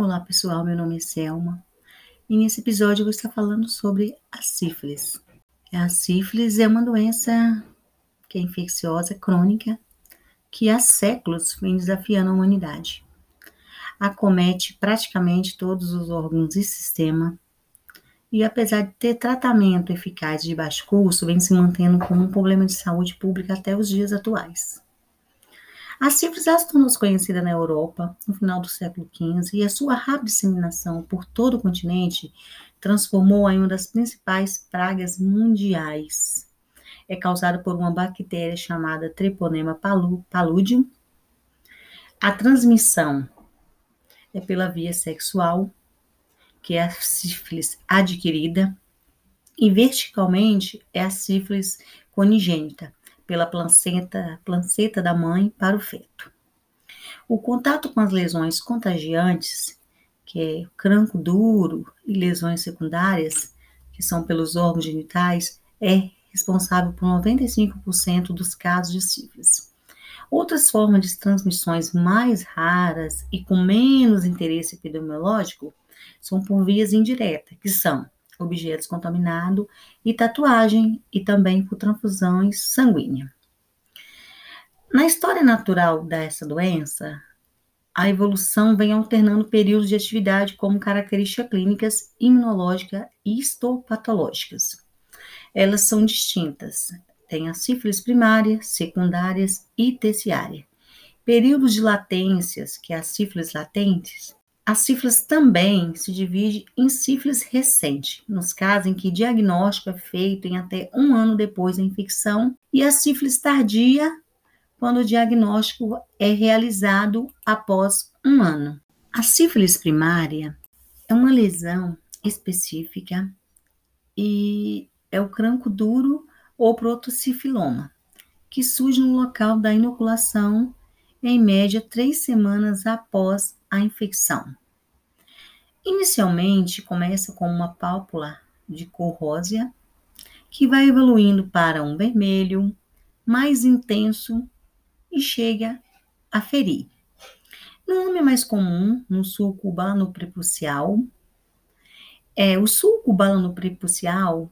Olá pessoal, meu nome é Selma e nesse episódio eu vou estar falando sobre a sífilis. A sífilis é uma doença que é infecciosa crônica que há séculos vem desafiando a humanidade. Acomete praticamente todos os órgãos e sistema e apesar de ter tratamento eficaz de baixo custo, vem se mantendo como um problema de saúde pública até os dias atuais. A sífilis já se tornou conhecida na Europa no final do século XV e a sua rápida disseminação por todo o continente transformou-a em uma das principais pragas mundiais. É causada por uma bactéria chamada Treponema paludium. A transmissão é pela via sexual, que é a sífilis adquirida, e verticalmente é a sífilis conigênita, pela placenta, placenta da mãe para o feto. O contato com as lesões contagiantes, que é cranco duro e lesões secundárias, que são pelos órgãos genitais, é responsável por 95% dos casos de sífilis. Outras formas de transmissões mais raras e com menos interesse epidemiológico são por vias indiretas, que são objetos contaminados e tatuagem e também por transfusões sanguíneas. Na história natural dessa doença, a evolução vem alternando períodos de atividade como características clínicas, imunológicas e histopatológicas. Elas são distintas. Tem a sífilis primária, secundárias e terciária. Períodos de latências, que é a sífilis latentes, a sífilis também se divide em sífilis recente, nos casos em que diagnóstico é feito em até um ano depois da infecção, e a sífilis tardia, quando o diagnóstico é realizado após um ano. A sífilis primária é uma lesão específica e é o cranco duro ou protocifiloma, que surge no local da inoculação em média três semanas após a infecção. Inicialmente, começa com uma pálpula de cor rósea, que vai evoluindo para um vermelho mais intenso e chega a ferir. No nome mais comum, no sulco balanoprepucial, é, o sulco balanoprepucial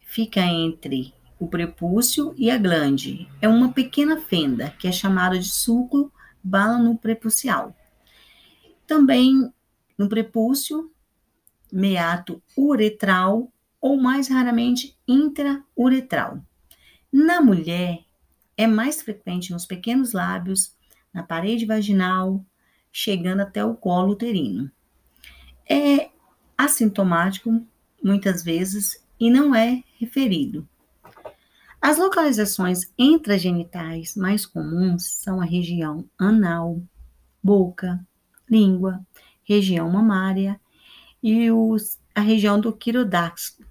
fica entre o prepúcio e a glande. É uma pequena fenda que é chamada de sulco balanoprepucial. Também no prepúcio, meato uretral ou mais raramente intrauretral. Na mulher, é mais frequente nos pequenos lábios, na parede vaginal, chegando até o colo uterino. É assintomático, muitas vezes, e não é referido. As localizações intragenitais mais comuns são a região anal, boca, língua, região mamária e os, a região do quirodáctilo.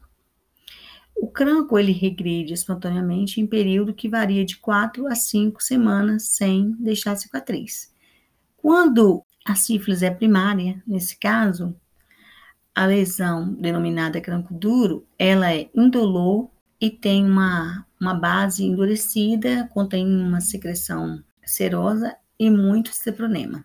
O cranco ele regride espontaneamente em período que varia de 4 a 5 semanas sem deixar cicatriz. Quando a sífilis é primária, nesse caso, a lesão denominada cranco duro, ela é indolor e tem uma, uma base endurecida, contém uma secreção serosa e muito cipronema.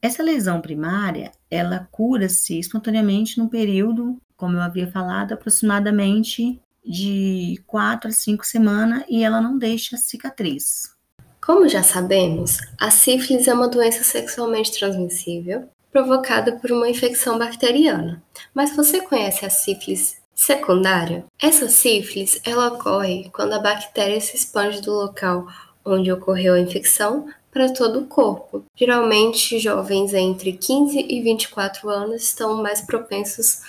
Essa lesão primária, ela cura-se espontaneamente no período, como eu havia falado, aproximadamente de 4 a 5 semanas e ela não deixa cicatriz. Como já sabemos, a sífilis é uma doença sexualmente transmissível provocada por uma infecção bacteriana. Mas você conhece a sífilis secundária? Essa sífilis, ela ocorre quando a bactéria se expande do local onde ocorreu a infecção para todo o corpo. Geralmente, jovens entre 15 e 24 anos estão mais propensos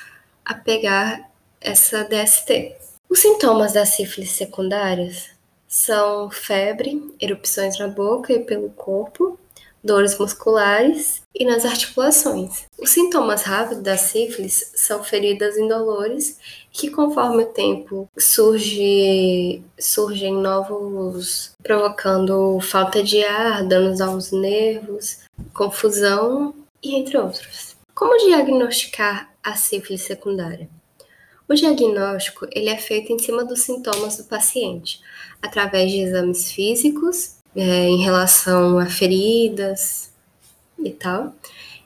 a pegar essa DST. Os sintomas da sífilis secundárias são febre, erupções na boca e pelo corpo, dores musculares e nas articulações. Os sintomas rápidos da sífilis são feridas indolores que conforme o tempo surge, surgem novos, provocando falta de ar, danos aos nervos, confusão e entre outros. Como diagnosticar a sífilis secundária? O diagnóstico ele é feito em cima dos sintomas do paciente, através de exames físicos, é, em relação a feridas e tal,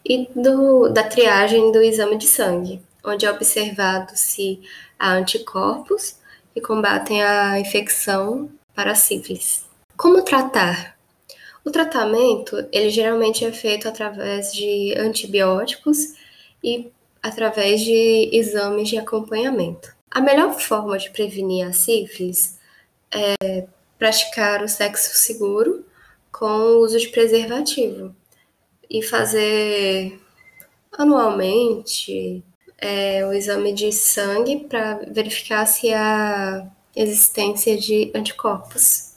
e do, da triagem do exame de sangue, onde é observado se há anticorpos que combatem a infecção para a sífilis. Como tratar? O tratamento, ele geralmente é feito através de antibióticos e através de exames de acompanhamento. A melhor forma de prevenir a sífilis é praticar o sexo seguro com o uso de preservativo e fazer anualmente é, o exame de sangue para verificar se há existência de anticorpos.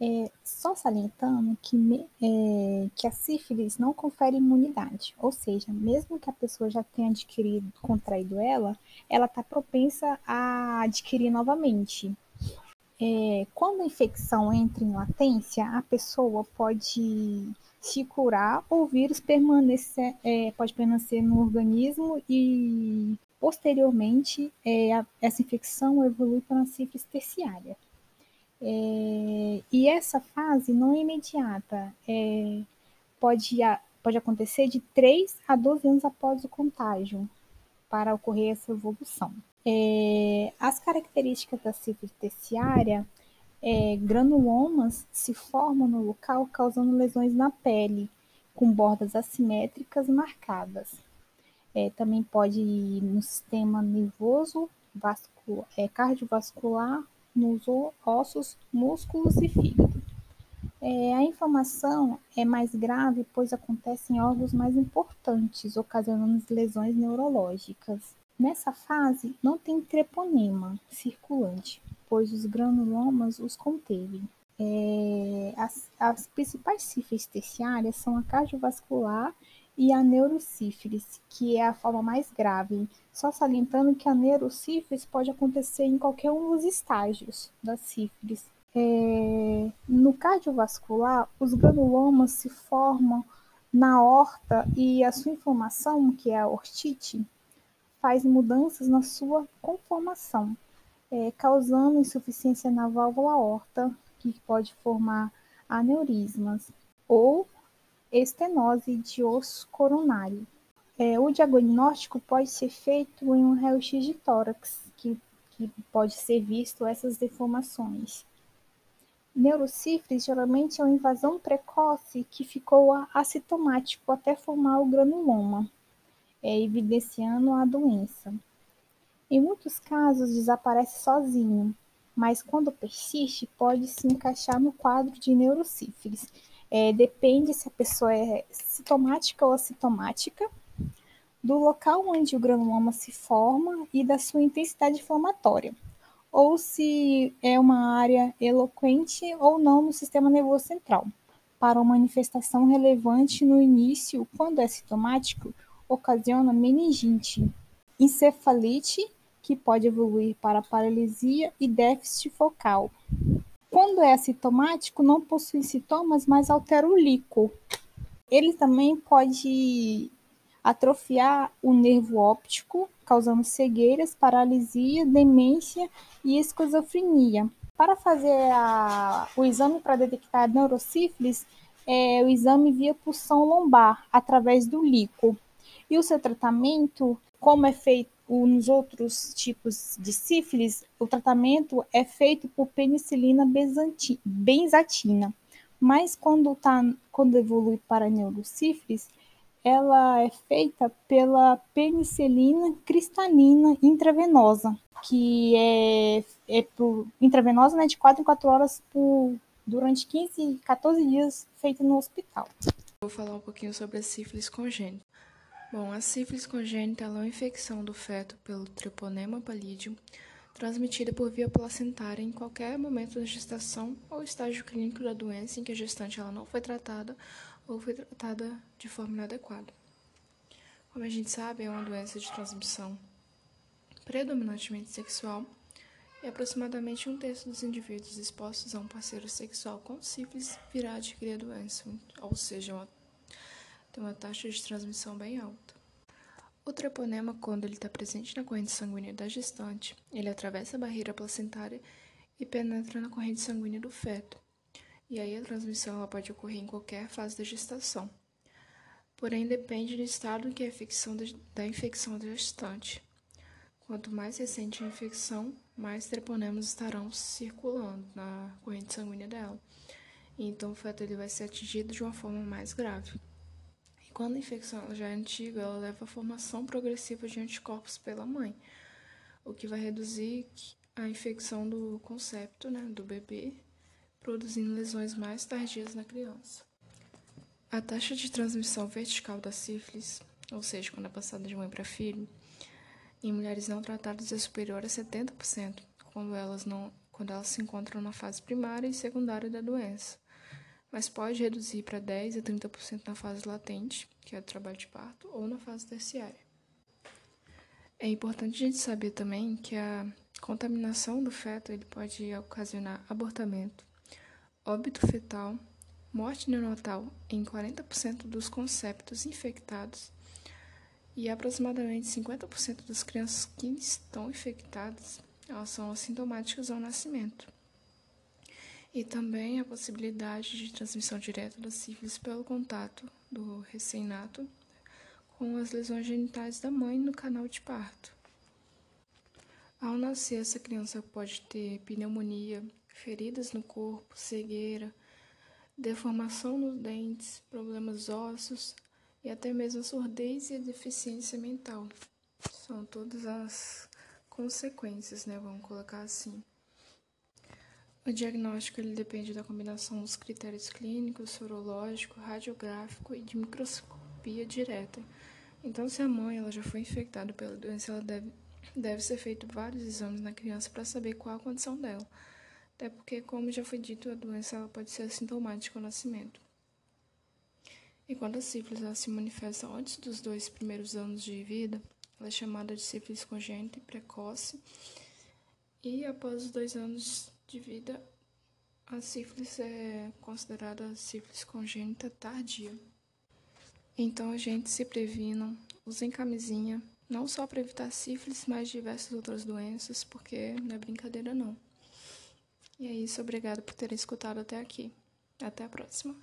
É, só salientando que, é, que a sífilis não confere imunidade, ou seja, mesmo que a pessoa já tenha adquirido, contraído ela, ela está propensa a adquirir novamente. É, quando a infecção entra em latência, a pessoa pode se curar ou o vírus permanecer, é, pode permanecer no organismo e posteriormente é, a, essa infecção evolui para uma sífilis terciária. É, e essa fase não é imediata, é, pode, pode acontecer de 3 a 12 anos após o contágio para ocorrer essa evolução. É, as características da sífilis terciária, é, granulomas se formam no local causando lesões na pele, com bordas assimétricas marcadas. É, também pode ir no sistema nervoso, vascular, é, cardiovascular nos ossos, músculos e fígado. É, a inflamação é mais grave, pois acontece em órgãos mais importantes, ocasionando lesões neurológicas. Nessa fase, não tem treponema circulante, pois os granulomas os conteve. É, as, as, principais sífilis terciárias são a cardiovascular e a neurosífilis, que é a forma mais grave, só salientando que a neurosífilis pode acontecer em qualquer um dos estágios da sífilis. É, no cardiovascular, os granulomas se formam na horta e a sua inflamação, que é a ortite, faz mudanças na sua conformação, é, causando insuficiência na válvula aorta, que pode formar aneurismas, ou estenose de osso coronário. É, o diagnóstico pode ser feito em um raio-x de tórax, que, que pode ser visto essas deformações. Neurocífilis geralmente é uma invasão precoce que ficou assintomático até formar o granuloma, é, evidenciando a doença. Em muitos casos desaparece sozinho, mas quando persiste pode se encaixar no quadro de neurocífilis, é, depende se a pessoa é sintomática ou assintomática, do local onde o granuloma se forma e da sua intensidade inflamatória, ou se é uma área eloquente ou não no sistema nervoso central. Para uma manifestação relevante no início, quando é sintomático, ocasiona meningite, encefalite, que pode evoluir para paralisia e déficit focal. Quando é assintomático, não possui sintomas, mas altera o líquido. Ele também pode atrofiar o nervo óptico, causando cegueiras, paralisia, demência e esquizofrenia. Para fazer a, o exame para detectar neurosífilis, é o exame via pulsão lombar, através do líquido. E o seu tratamento, como é feito nos outros tipos de sífilis, o tratamento é feito por penicilina benzatina. Mas quando, tá, quando evolui para neurosífilis, ela é feita pela penicilina cristalina intravenosa, que é, é por, intravenosa né, de 4 em 4 horas por, durante 15, 14 dias, feita no hospital. Vou falar um pouquinho sobre a sífilis congênita. Bom, a sífilis congênita é uma infecção do feto pelo treponema pallidum, transmitida por via placentária em qualquer momento da gestação ou estágio clínico da doença em que a gestante ela não foi tratada ou foi tratada de forma inadequada. Como a gente sabe, é uma doença de transmissão predominantemente sexual e aproximadamente um terço dos indivíduos expostos a um parceiro sexual com sífilis virá adquirir a doença, ou seja, uma tem uma taxa de transmissão bem alta. O treponema, quando ele está presente na corrente sanguínea da gestante, ele atravessa a barreira placentária e penetra na corrente sanguínea do feto. E aí a transmissão ela pode ocorrer em qualquer fase da gestação. porém depende do estado em que a infecção da infecção da gestante. Quanto mais recente a infecção, mais treponemas estarão circulando na corrente sanguínea dela. Então o feto ele vai ser atingido de uma forma mais grave. Quando a infecção já é antiga, ela leva à formação progressiva de anticorpos pela mãe, o que vai reduzir a infecção do concepto, né, do bebê, produzindo lesões mais tardias na criança. A taxa de transmissão vertical da sífilis, ou seja, quando é passada de mãe para filho, em mulheres não tratadas é superior a 70% quando elas, não, quando elas se encontram na fase primária e secundária da doença, mas pode reduzir para 10 a 30% na fase latente, que é o trabalho de parto, ou na fase terciária. É importante a gente saber também que a contaminação do feto ele pode ocasionar abortamento, óbito fetal, morte neonatal em 40% dos conceptos infectados e aproximadamente 50% das crianças que estão infectadas elas são assintomáticas ao nascimento. E também a possibilidade de transmissão direta da sífilis pelo contato do recém-nato com as lesões genitais da mãe no canal de parto. Ao nascer, essa criança pode ter pneumonia, feridas no corpo, cegueira, deformação nos dentes, problemas ósseos, e até mesmo surdez e deficiência mental. São todas as consequências, né? Vamos colocar assim. O diagnóstico ele depende da combinação dos critérios clínicos, sorológico, radiográfico e de microscopia direta. Então, se a mãe ela já foi infectada pela doença, ela deve, deve ser feito vários exames na criança para saber qual a condição dela. Até porque, como já foi dito, a doença ela pode ser assintomática ao nascimento. E quando a sífilis ela se manifesta antes dos dois primeiros anos de vida, ela é chamada de sífilis congênita e precoce. E após os dois anos de vida, a sífilis é considerada sífilis congênita tardia. Então, a gente se previnam, usem camisinha, não só para evitar sífilis, mas diversas outras doenças, porque não é brincadeira não. E é isso, obrigada por terem escutado até aqui. Até a próxima.